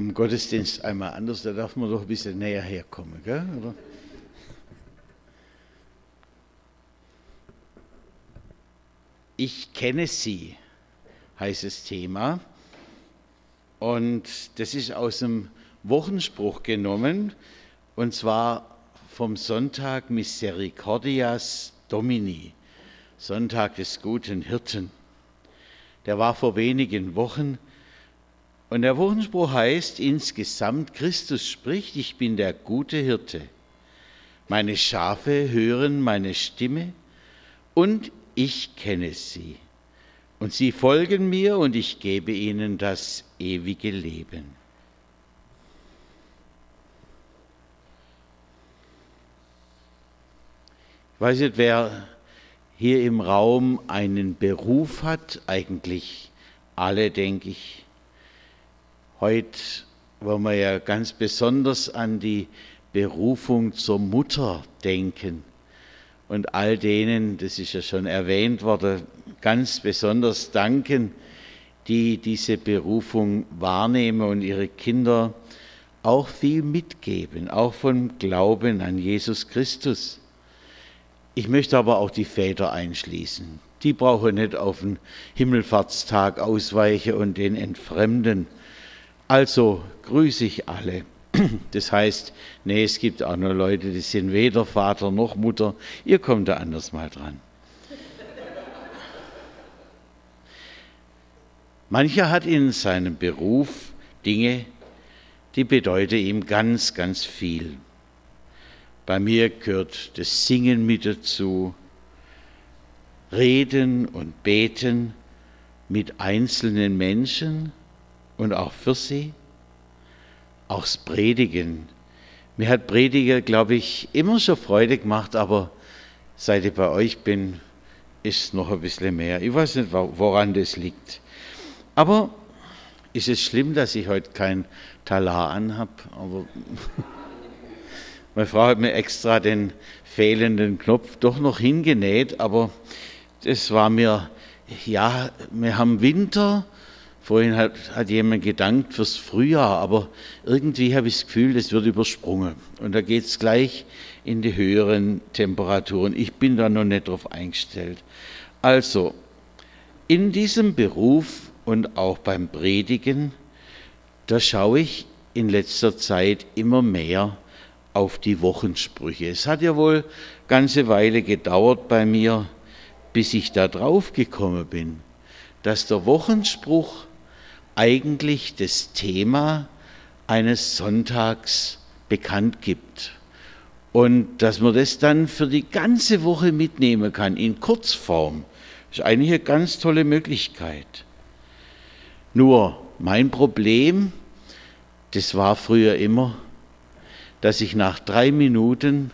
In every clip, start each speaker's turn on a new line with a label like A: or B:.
A: am Gottesdienst einmal anders, da darf man doch ein bisschen näher herkommen, gell? Oder? Ich kenne sie, heißt das Thema. Und das ist aus dem Wochenspruch genommen, und zwar vom Sonntag Misericordias Domini, Sonntag des guten Hirten. Der war vor wenigen Wochen. Und der Wochenspruch heißt insgesamt, Christus spricht, ich bin der gute Hirte. Meine Schafe hören meine Stimme und ich kenne sie. Und sie folgen mir und ich gebe ihnen das ewige Leben. Ich weiß nicht, wer hier im Raum einen Beruf hat, eigentlich alle, denke ich. Heute wollen wir ja ganz besonders an die Berufung zur Mutter denken und all denen, das ist ja schon erwähnt worden, ganz besonders danken, die diese Berufung wahrnehmen und ihre Kinder auch viel mitgeben, auch vom Glauben an Jesus Christus. Ich möchte aber auch die Väter einschließen. Die brauchen nicht auf den Himmelfahrtstag ausweichen und den entfremden. Also grüße ich alle. Das heißt, nee, es gibt auch nur Leute, die sind weder Vater noch Mutter. Ihr kommt da anders mal dran. Mancher hat in seinem Beruf Dinge, die bedeuten ihm ganz, ganz viel. Bei mir gehört das Singen mit dazu, Reden und Beten mit einzelnen Menschen und auch für sie auch das Predigen. Mir hat Prediger, glaube ich, immer schon Freude gemacht, aber seit ich bei euch bin, ist noch ein bisschen mehr. Ich weiß nicht, woran das liegt. Aber ist es schlimm, dass ich heute kein Talar anhab? Aber meine Frau hat mir extra den fehlenden Knopf doch noch hingenäht, aber das war mir, ja, wir haben Winter Vorhin hat, hat jemand gedankt fürs Frühjahr, aber irgendwie habe ich das Gefühl, das wird übersprungen. Und da geht es gleich in die höheren Temperaturen. Ich bin da noch nicht drauf eingestellt. Also, in diesem Beruf und auch beim Predigen, da schaue ich in letzter Zeit immer mehr auf die Wochensprüche. Es hat ja wohl ganze Weile gedauert bei mir, bis ich da drauf gekommen bin, dass der Wochenspruch eigentlich das Thema eines Sonntags bekannt gibt. Und dass man das dann für die ganze Woche mitnehmen kann, in Kurzform, ist eigentlich eine ganz tolle Möglichkeit. Nur mein Problem, das war früher immer, dass ich nach drei Minuten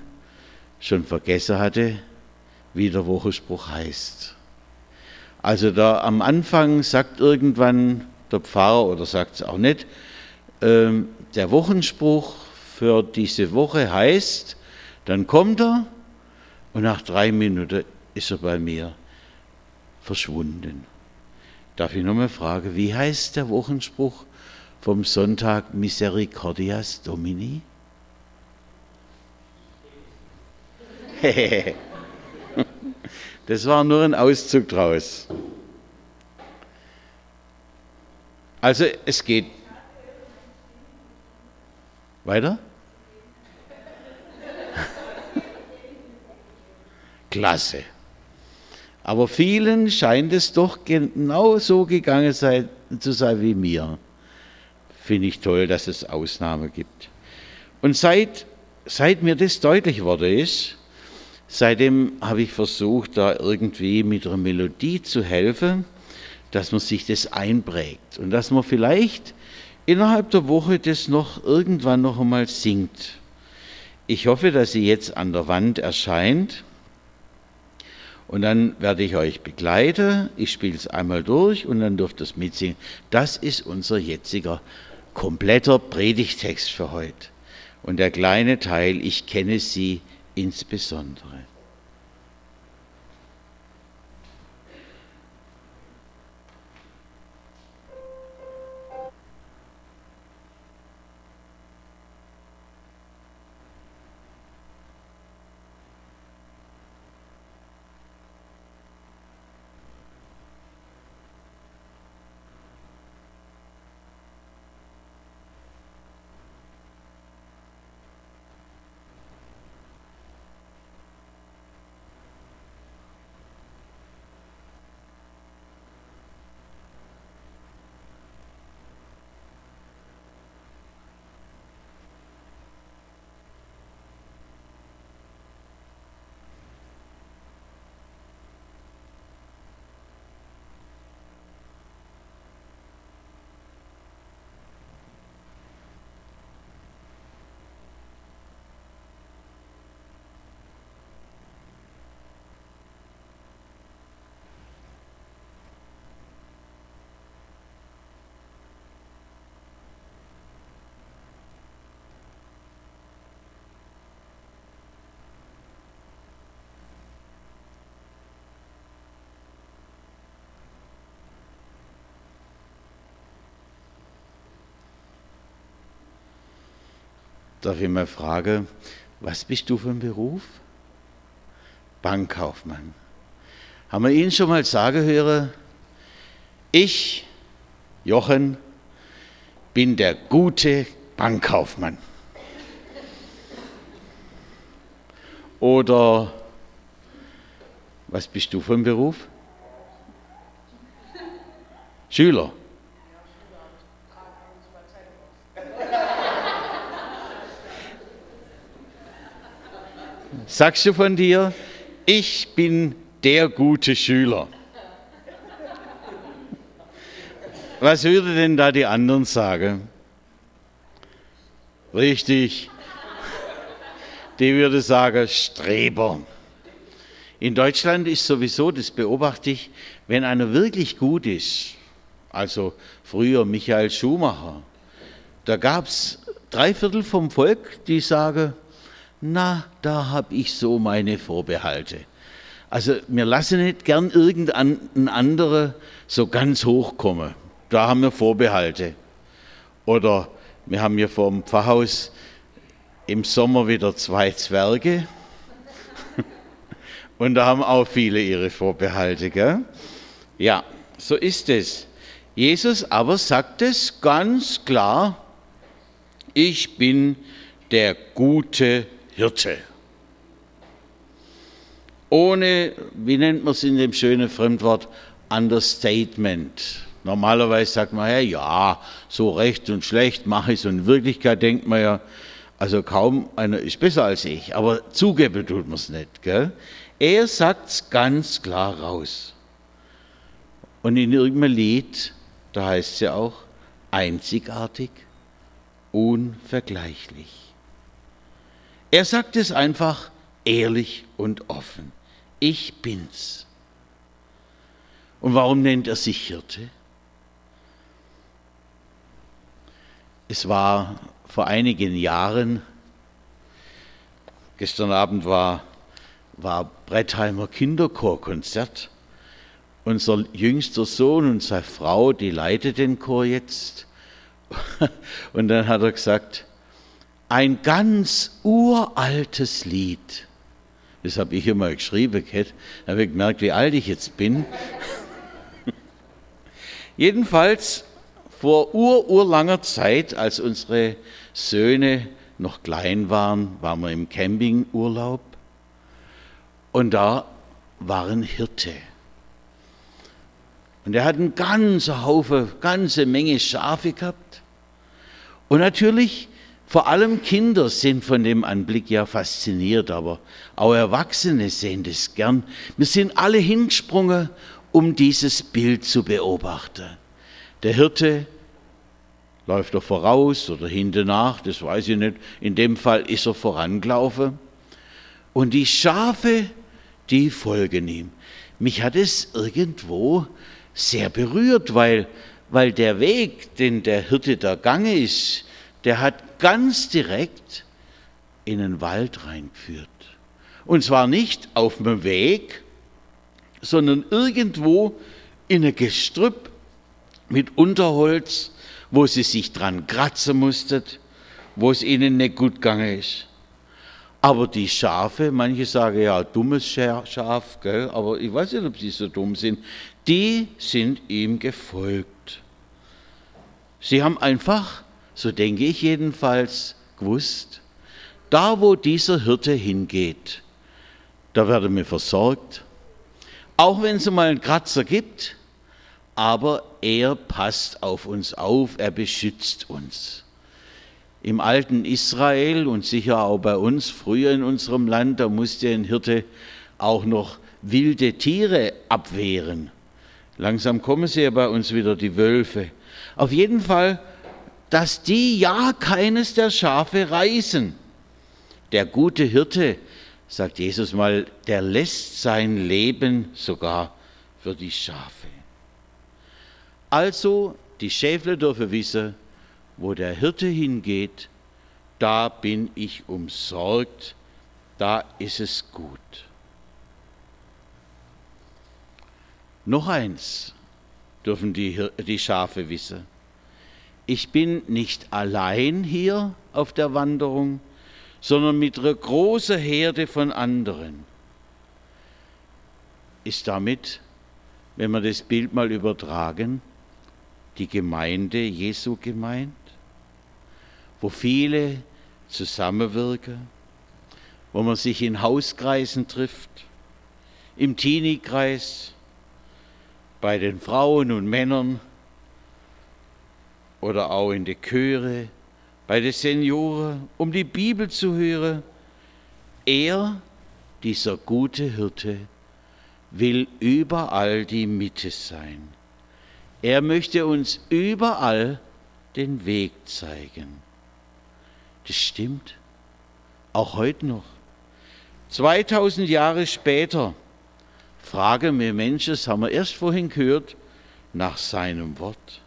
A: schon vergessen hatte, wie der Wochenspruch heißt. Also da am Anfang sagt irgendwann der Pfarrer oder sagt es auch nicht. Ähm, der Wochenspruch für diese Woche heißt, dann kommt er und nach drei Minuten ist er bei mir verschwunden. Darf ich nochmal fragen, wie heißt der Wochenspruch vom Sonntag Misericordias Domini? das war nur ein Auszug draus. Also es geht weiter. Klasse. Aber vielen scheint es doch genau so gegangen sein, zu sein wie mir. Finde ich toll, dass es Ausnahmen gibt. Und seit, seit mir das deutlich wurde ist, seitdem habe ich versucht, da irgendwie mit einer Melodie zu helfen dass man sich das einprägt und dass man vielleicht innerhalb der Woche das noch irgendwann noch einmal singt. Ich hoffe, dass sie jetzt an der Wand erscheint und dann werde ich euch begleiten. Ich spiele es einmal durch und dann dürft ihr es mitsingen. Das ist unser jetziger kompletter Predigtext für heute. Und der kleine Teil, ich kenne sie insbesondere. Darf ich mal fragen, was bist du für ein Beruf? Bankkaufmann. Haben wir ihn schon mal sagen hören? Ich, Jochen, bin der gute Bankkaufmann. Oder was bist du für ein Beruf? Schüler. Sagst du von dir, ich bin der gute Schüler? Was würde denn da die anderen sagen? Richtig. Die würde sagen, Streber. In Deutschland ist sowieso, das beobachte ich, wenn einer wirklich gut ist, also früher Michael Schumacher, da gab es drei Viertel vom Volk, die sagen, na, da habe ich so meine Vorbehalte. Also wir lassen nicht gern irgendein anderer so ganz hochkommen. Da haben wir Vorbehalte. Oder wir haben hier vor dem Pfarrhaus im Sommer wieder zwei Zwerge. Und da haben auch viele ihre Vorbehalte. Gell? Ja, so ist es. Jesus aber sagt es ganz klar, ich bin der gute Hirte. Ohne, wie nennt man es in dem schönen Fremdwort, Understatement. Normalerweise sagt man ja, ja, so recht und schlecht mache ich es. Und in Wirklichkeit denkt man ja, also kaum einer ist besser als ich. Aber zugeben tut man es nicht. Gell? Er sagt es ganz klar raus. Und in irgendeinem Lied, da heißt es ja auch, einzigartig, unvergleichlich. Er sagt es einfach ehrlich und offen. Ich bin's. Und warum nennt er sich Hirte? Es war vor einigen Jahren, gestern Abend war, war Brettheimer Kinderchorkonzert. Unser jüngster Sohn und seine Frau, die leitet den Chor jetzt. Und dann hat er gesagt, ein ganz uraltes Lied. Das habe ich immer geschrieben, Kat. Da habe ich gemerkt, wie alt ich jetzt bin. Jedenfalls vor ur-urlanger Zeit, als unsere Söhne noch klein waren, waren wir im Campingurlaub und da waren Hirte. Und er hat einen ganzen Haufen, ganze Menge Schafe gehabt. Und natürlich vor allem Kinder sind von dem Anblick ja fasziniert, aber auch Erwachsene sehen das gern. Wir sind alle hingesprungen, um dieses Bild zu beobachten. Der Hirte läuft er voraus oder hinten nach, das weiß ich nicht. In dem Fall ist er vorangelaufen. Und die Schafe, die folgen ihm. Mich hat es irgendwo sehr berührt, weil, weil der Weg, den der Hirte da gange ist, der hat ganz direkt in den Wald reingeführt. Und zwar nicht auf dem Weg, sondern irgendwo in ein Gestrüpp mit Unterholz, wo sie sich dran kratzen mussten, wo es ihnen nicht gut gegangen ist. Aber die Schafe, manche sagen ja, dummes Schaf, gell? aber ich weiß nicht, ob sie so dumm sind, die sind ihm gefolgt. Sie haben einfach so denke ich jedenfalls, gewusst, da wo dieser Hirte hingeht, da werden wir versorgt, auch wenn es mal einen Kratzer gibt, aber er passt auf uns auf, er beschützt uns. Im alten Israel und sicher auch bei uns, früher in unserem Land, da musste ein Hirte auch noch wilde Tiere abwehren. Langsam kommen sie ja bei uns wieder, die Wölfe. Auf jeden Fall dass die ja keines der Schafe reißen. Der gute Hirte, sagt Jesus mal, der lässt sein Leben sogar für die Schafe. Also, die Schäfle dürfen wissen, wo der Hirte hingeht, da bin ich umsorgt, da ist es gut. Noch eins dürfen die, die Schafe wissen ich bin nicht allein hier auf der Wanderung, sondern mit einer großen Herde von anderen. Ist damit, wenn wir das Bild mal übertragen, die Gemeinde Jesu gemeint, wo viele zusammenwirken, wo man sich in Hauskreisen trifft, im Teenie-Kreis, bei den Frauen und Männern oder auch in der Chöre, bei den Senioren, um die Bibel zu hören. Er, dieser gute Hirte, will überall die Mitte sein. Er möchte uns überall den Weg zeigen. Das stimmt, auch heute noch. 2000 Jahre später fragen wir Menschen, das haben wir erst vorhin gehört, nach seinem Wort.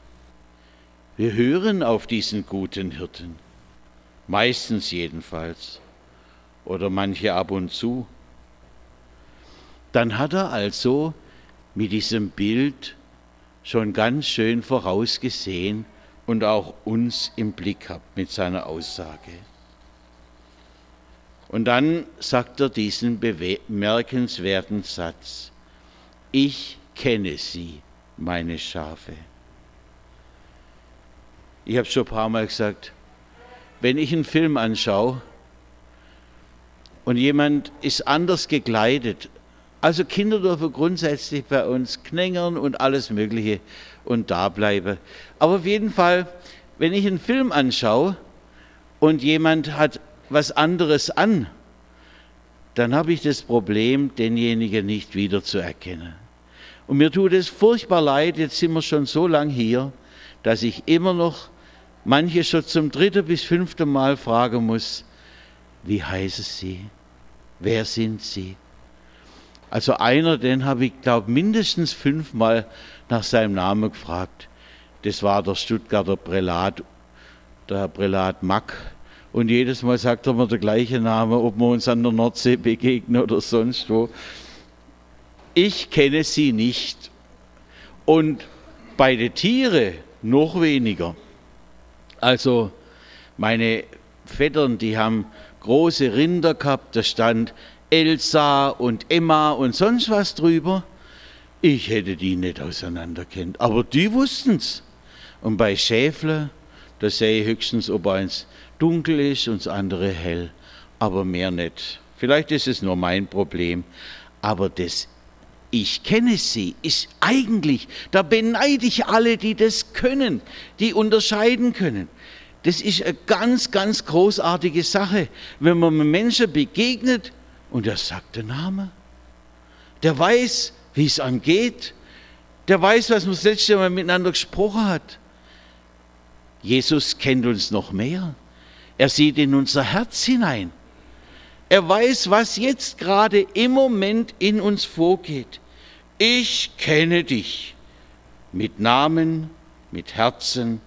A: Wir hören auf diesen guten Hirten, meistens jedenfalls, oder manche ab und zu. Dann hat er also mit diesem Bild schon ganz schön vorausgesehen und auch uns im Blick gehabt mit seiner Aussage. Und dann sagt er diesen bemerkenswerten Satz, ich kenne sie, meine Schafe. Ich habe schon ein paar Mal gesagt, wenn ich einen Film anschaue und jemand ist anders gekleidet, also Kinder dürfen grundsätzlich bei uns knängern und alles Mögliche und da bleiben. Aber auf jeden Fall, wenn ich einen Film anschaue und jemand hat was anderes an, dann habe ich das Problem, denjenigen nicht wiederzuerkennen. Und mir tut es furchtbar leid, jetzt sind wir schon so lange hier, dass ich immer noch manche schon zum dritten bis fünften Mal fragen muss, wie heißen Sie? Wer sind Sie? Also einer, den habe ich, glaube mindestens fünfmal nach seinem Namen gefragt. Das war der Stuttgarter Prälat, der Prälat Mack. Und jedes Mal sagt er mir der gleiche Name, ob wir uns an der Nordsee begegnen oder sonst wo. Ich kenne sie nicht. Und bei den Tieren noch weniger. Also meine Vettern, die haben große Rinder gehabt, da stand Elsa und Emma und sonst was drüber. Ich hätte die nicht auseinanderkennt, aber die wussten's. Und bei Schäfle, da sehe ich höchstens, ob eins dunkel ist und das andere hell, aber mehr nicht. Vielleicht ist es nur mein Problem, aber das ich kenne sie, ist eigentlich, da beneide ich alle, die das können, die unterscheiden können. Das ist eine ganz, ganz großartige Sache, wenn man einem Menschen begegnet und er sagt den Namen. Der weiß, wie es einem geht. Der weiß, was man das letzte Mal miteinander gesprochen hat. Jesus kennt uns noch mehr. Er sieht in unser Herz hinein. Er weiß, was jetzt gerade im Moment in uns vorgeht. Ich kenne dich mit Namen, mit Herzen.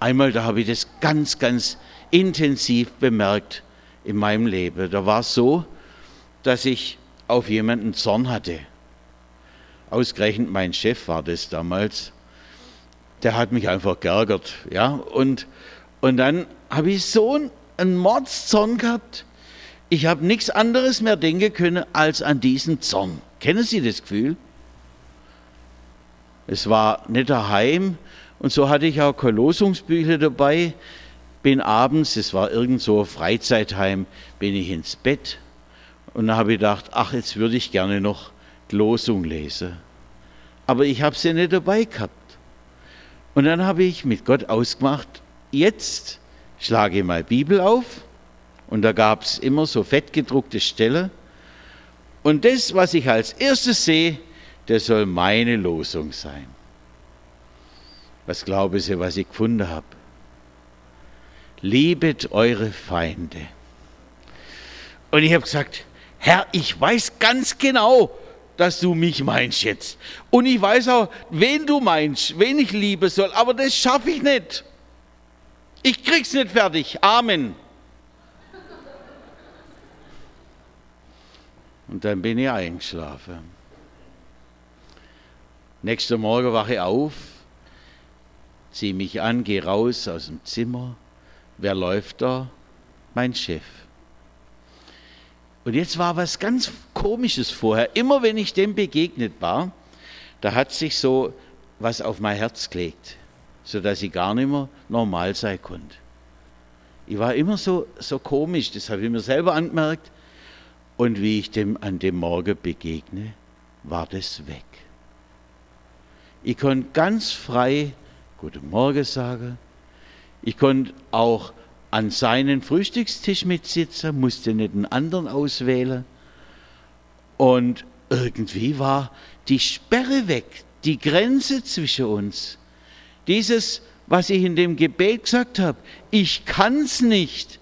A: Einmal, da habe ich das ganz, ganz intensiv bemerkt in meinem Leben. Da war es so, dass ich auf jemanden Zorn hatte. Ausgerechnet mein Chef war das damals. Der hat mich einfach geärgert. Ja? Und, und dann habe ich so einen einen Mordszorn gehabt. Ich habe nichts anderes mehr denken können als an diesen Zorn. Kennen Sie das Gefühl? Es war nicht daheim und so hatte ich auch keine Losungsbücher dabei. Bin abends, es war irgend so Freizeitheim, bin ich ins Bett und da habe ich gedacht, ach, jetzt würde ich gerne noch die Losung lesen. Aber ich habe sie nicht dabei gehabt. Und dann habe ich mit Gott ausgemacht, jetzt schlage mal Bibel auf und da gab es immer so fettgedruckte Stellen. Und das, was ich als erstes sehe, das soll meine Losung sein. Was glauben Sie, was ich gefunden habe? Liebet eure Feinde. Und ich habe gesagt, Herr, ich weiß ganz genau, dass du mich meinst jetzt. Und ich weiß auch, wen du meinst, wen ich lieben soll, aber das schaffe ich nicht. Ich krieg's nicht fertig. Amen. Und dann bin ich eingeschlafen. Nächsten Morgen wache ich auf, ziehe mich an, gehe raus aus dem Zimmer wer läuft da? Mein Chef. Und jetzt war was ganz Komisches vorher. Immer wenn ich dem begegnet war, da hat sich so was auf mein Herz gelegt, sodass ich gar nicht mehr normal sein konnte. Ich war immer so, so komisch, das habe ich mir selber angemerkt. Und wie ich dem an dem Morgen begegne, war das weg. Ich konnte ganz frei Guten Morgen sagen. Ich konnte auch an seinen Frühstückstisch mitsitzen, musste nicht einen anderen auswählen. Und irgendwie war die Sperre weg, die Grenze zwischen uns. Dieses, was ich in dem Gebet gesagt habe, ich kann's nicht,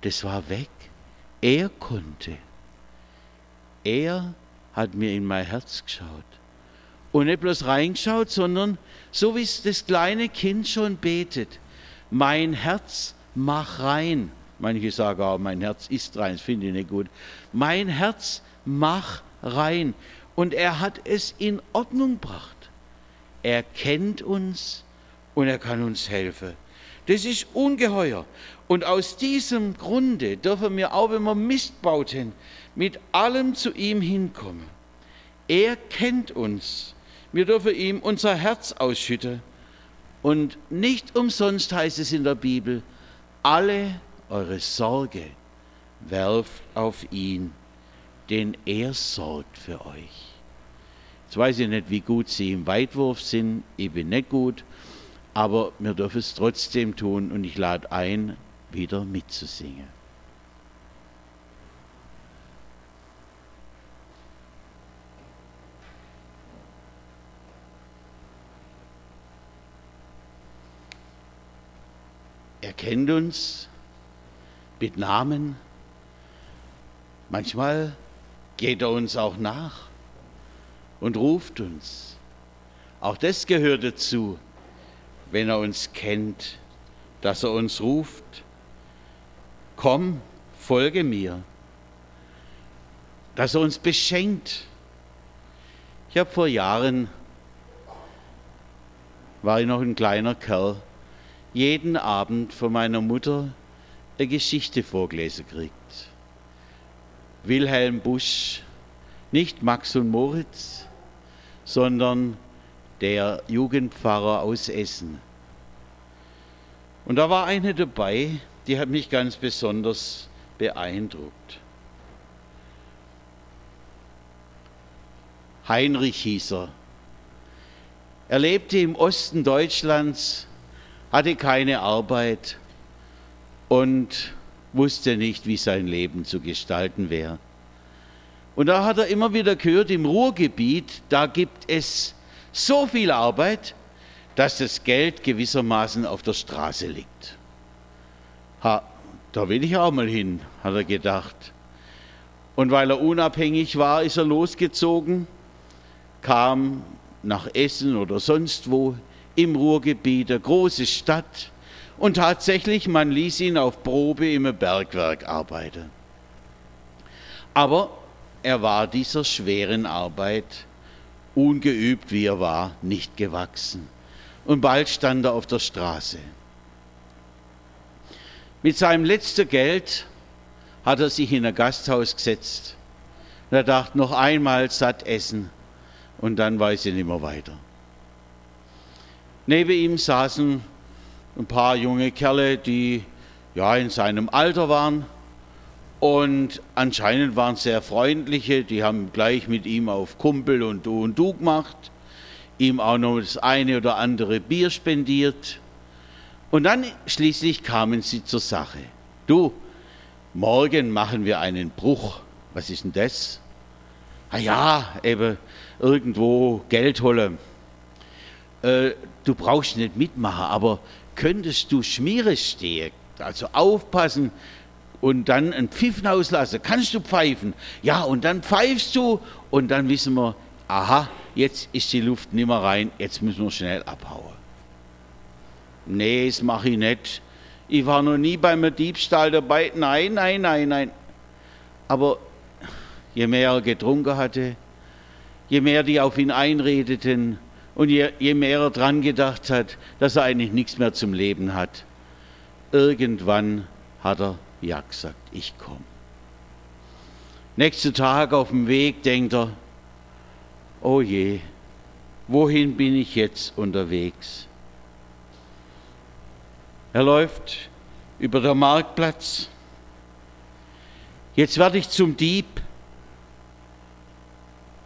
A: das war weg. Er konnte. Er hat mir in mein Herz geschaut. Und nicht bloß reingeschaut, sondern so wie es das kleine Kind schon betet. Mein Herz, mach rein. Manche sagen auch, mein Herz ist rein, das finde ich nicht gut. Mein Herz, mach rein. Und er hat es in Ordnung gebracht. Er kennt uns und er kann uns helfen. Das ist ungeheuer. Und aus diesem Grunde dürfen wir auch, wenn wir Mist bauten, mit allem zu ihm hinkommen. Er kennt uns wir dürfen ihm unser Herz ausschütten. Und nicht umsonst heißt es in der Bibel, alle eure Sorge werft auf ihn, denn er sorgt für euch. Jetzt weiß ich nicht, wie gut Sie im Weitwurf sind, ich bin nicht gut, aber wir dürfen es trotzdem tun und ich lade ein, wieder mitzusingen. Er kennt uns mit Namen. Manchmal geht er uns auch nach und ruft uns. Auch das gehört dazu, wenn er uns kennt, dass er uns ruft. Komm, folge mir. Dass er uns beschenkt. Ich habe vor Jahren, war ich noch ein kleiner Kerl, jeden Abend von meiner Mutter eine Geschichte vorgelesen kriegt. Wilhelm Busch, nicht Max und Moritz, sondern der Jugendpfarrer aus Essen. Und da war eine dabei, die hat mich ganz besonders beeindruckt. Heinrich hieß er. Er lebte im Osten Deutschlands hatte keine Arbeit und wusste nicht, wie sein Leben zu gestalten wäre. Und da hat er immer wieder gehört, im Ruhrgebiet, da gibt es so viel Arbeit, dass das Geld gewissermaßen auf der Straße liegt. Ha, da will ich auch mal hin, hat er gedacht. Und weil er unabhängig war, ist er losgezogen, kam nach Essen oder sonst wo im Ruhrgebiet, eine große Stadt. Und tatsächlich, man ließ ihn auf Probe im Bergwerk arbeiten. Aber er war dieser schweren Arbeit, ungeübt wie er war, nicht gewachsen. Und bald stand er auf der Straße. Mit seinem letzten Geld hat er sich in ein Gasthaus gesetzt. Und er dachte, noch einmal satt essen und dann weiß ich nicht mehr weiter. Neben ihm saßen ein paar junge Kerle, die ja in seinem Alter waren und anscheinend waren sehr freundliche, die haben gleich mit ihm auf Kumpel und Du und Du gemacht, ihm auch noch das eine oder andere Bier spendiert. Und dann schließlich kamen sie zur Sache. Du, morgen machen wir einen Bruch. Was ist denn das? Ah ja, eben irgendwo Geld holen. Äh, du brauchst nicht mitmachen, aber könntest du Schmiere stehen, also aufpassen und dann ein Pfiffen auslassen? Kannst du pfeifen? Ja, und dann pfeifst du und dann wissen wir, aha, jetzt ist die Luft nicht mehr rein, jetzt müssen wir schnell abhauen. Nee, das mache ich nicht. Ich war noch nie beim Diebstahl dabei. Nein, nein, nein, nein. Aber je mehr er getrunken hatte, je mehr die auf ihn einredeten, und je, je mehr er dran gedacht hat, dass er eigentlich nichts mehr zum Leben hat, irgendwann hat er ja gesagt, ich komme. Nächsten Tag auf dem Weg denkt er, oh je, wohin bin ich jetzt unterwegs? Er läuft über den Marktplatz. Jetzt werde ich zum Dieb.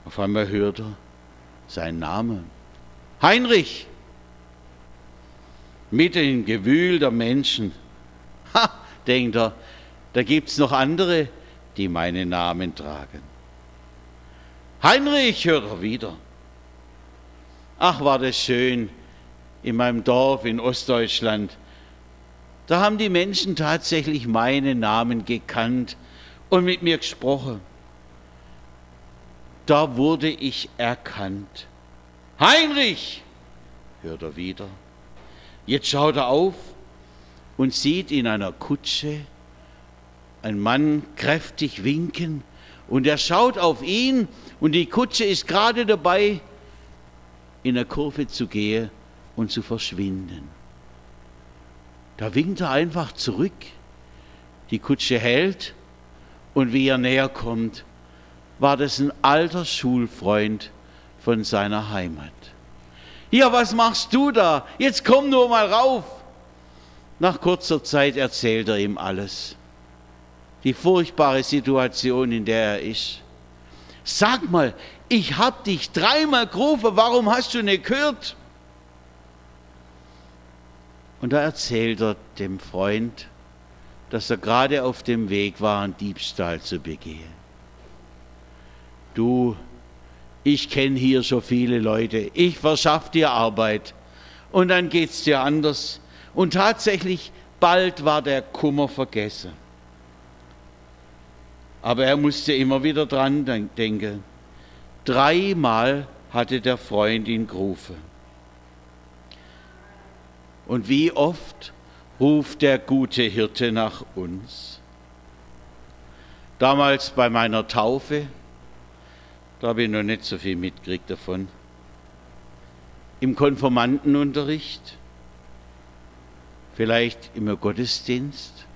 A: Auf einmal hört er seinen Namen. Heinrich. Mitten im Gewühl der Menschen. Ha, denkt er, da gibt es noch andere, die meinen Namen tragen. Heinrich, hört er wieder. Ach, war das schön in meinem Dorf in Ostdeutschland. Da haben die Menschen tatsächlich meinen Namen gekannt und mit mir gesprochen. Da wurde ich erkannt. Heinrich, hört er wieder. Jetzt schaut er auf und sieht in einer Kutsche einen Mann kräftig winken und er schaut auf ihn und die Kutsche ist gerade dabei, in der Kurve zu gehen und zu verschwinden. Da winkt er einfach zurück. Die Kutsche hält und wie er näher kommt, war das ein alter Schulfreund von seiner Heimat. Ja, was machst du da? Jetzt komm nur mal rauf. Nach kurzer Zeit erzählt er ihm alles. Die furchtbare Situation, in der er ist. Sag mal, ich hab dich dreimal gerufen, warum hast du nicht gehört? Und da erzählt er dem Freund, dass er gerade auf dem Weg war, einen Diebstahl zu begehen. Du, ich kenne hier so viele Leute, ich verschaff dir Arbeit und dann geht's dir anders. Und tatsächlich, bald war der Kummer vergessen. Aber er musste immer wieder dran denken. Dreimal hatte der Freund ihn gerufen. Und wie oft ruft der gute Hirte nach uns? Damals bei meiner Taufe, da habe ich noch nicht so viel mitgekriegt davon. Im Konformantenunterricht, vielleicht im Gottesdienst,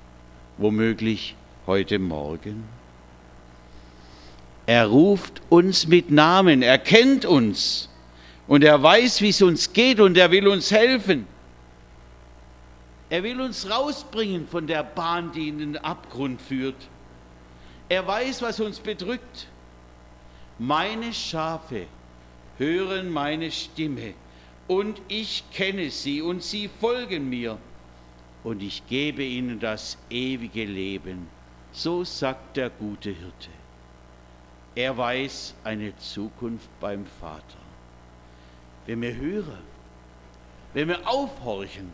A: womöglich heute Morgen. Er ruft uns mit Namen, er kennt uns und er weiß, wie es uns geht und er will uns helfen. Er will uns rausbringen von der Bahn, die in den Abgrund führt. Er weiß, was uns bedrückt. Meine Schafe hören meine Stimme und ich kenne sie und sie folgen mir und ich gebe ihnen das ewige Leben. So sagt der gute Hirte. Er weiß eine Zukunft beim Vater. Wenn wir hören, wenn wir aufhorchen,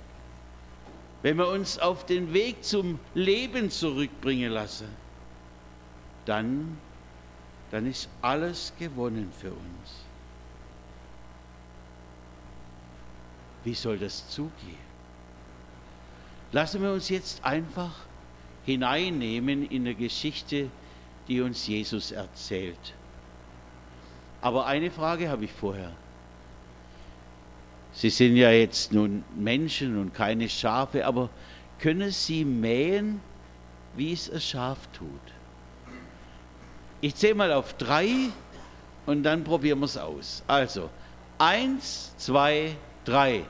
A: wenn wir uns auf den Weg zum Leben zurückbringen lassen, dann, dann ist alles gewonnen für uns. Wie soll das zugehen? Lassen wir uns jetzt einfach hineinnehmen in eine Geschichte, die uns Jesus erzählt. Aber eine Frage habe ich vorher. Sie sind ja jetzt nun Menschen und keine Schafe, aber können Sie mähen, wie es ein Schaf tut? Ich zähle mal auf drei und dann probieren wir es aus. Also, eins, zwei, drei.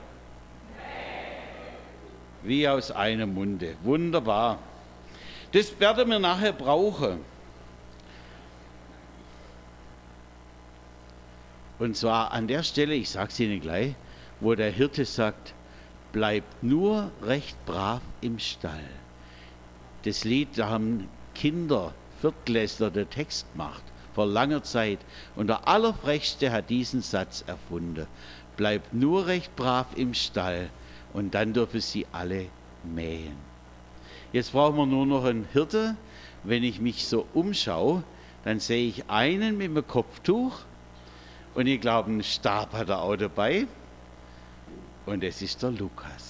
A: Wie aus einem Munde. Wunderbar. Das werden wir nachher brauchen. Und zwar an der Stelle, ich sage es Ihnen gleich, wo der Hirte sagt, bleibt nur recht brav im Stall. Das Lied, da haben Kinder, Viertklässler den Text gemacht, vor langer Zeit. Und der Allerfrechste hat diesen Satz erfunden. Bleibt nur recht brav im Stall und dann dürfen sie alle mähen. Jetzt brauchen wir nur noch einen Hirte. Wenn ich mich so umschaue, dann sehe ich einen mit einem Kopftuch und ich glaube, einen Stab hat er auch dabei und es ist der Lukas.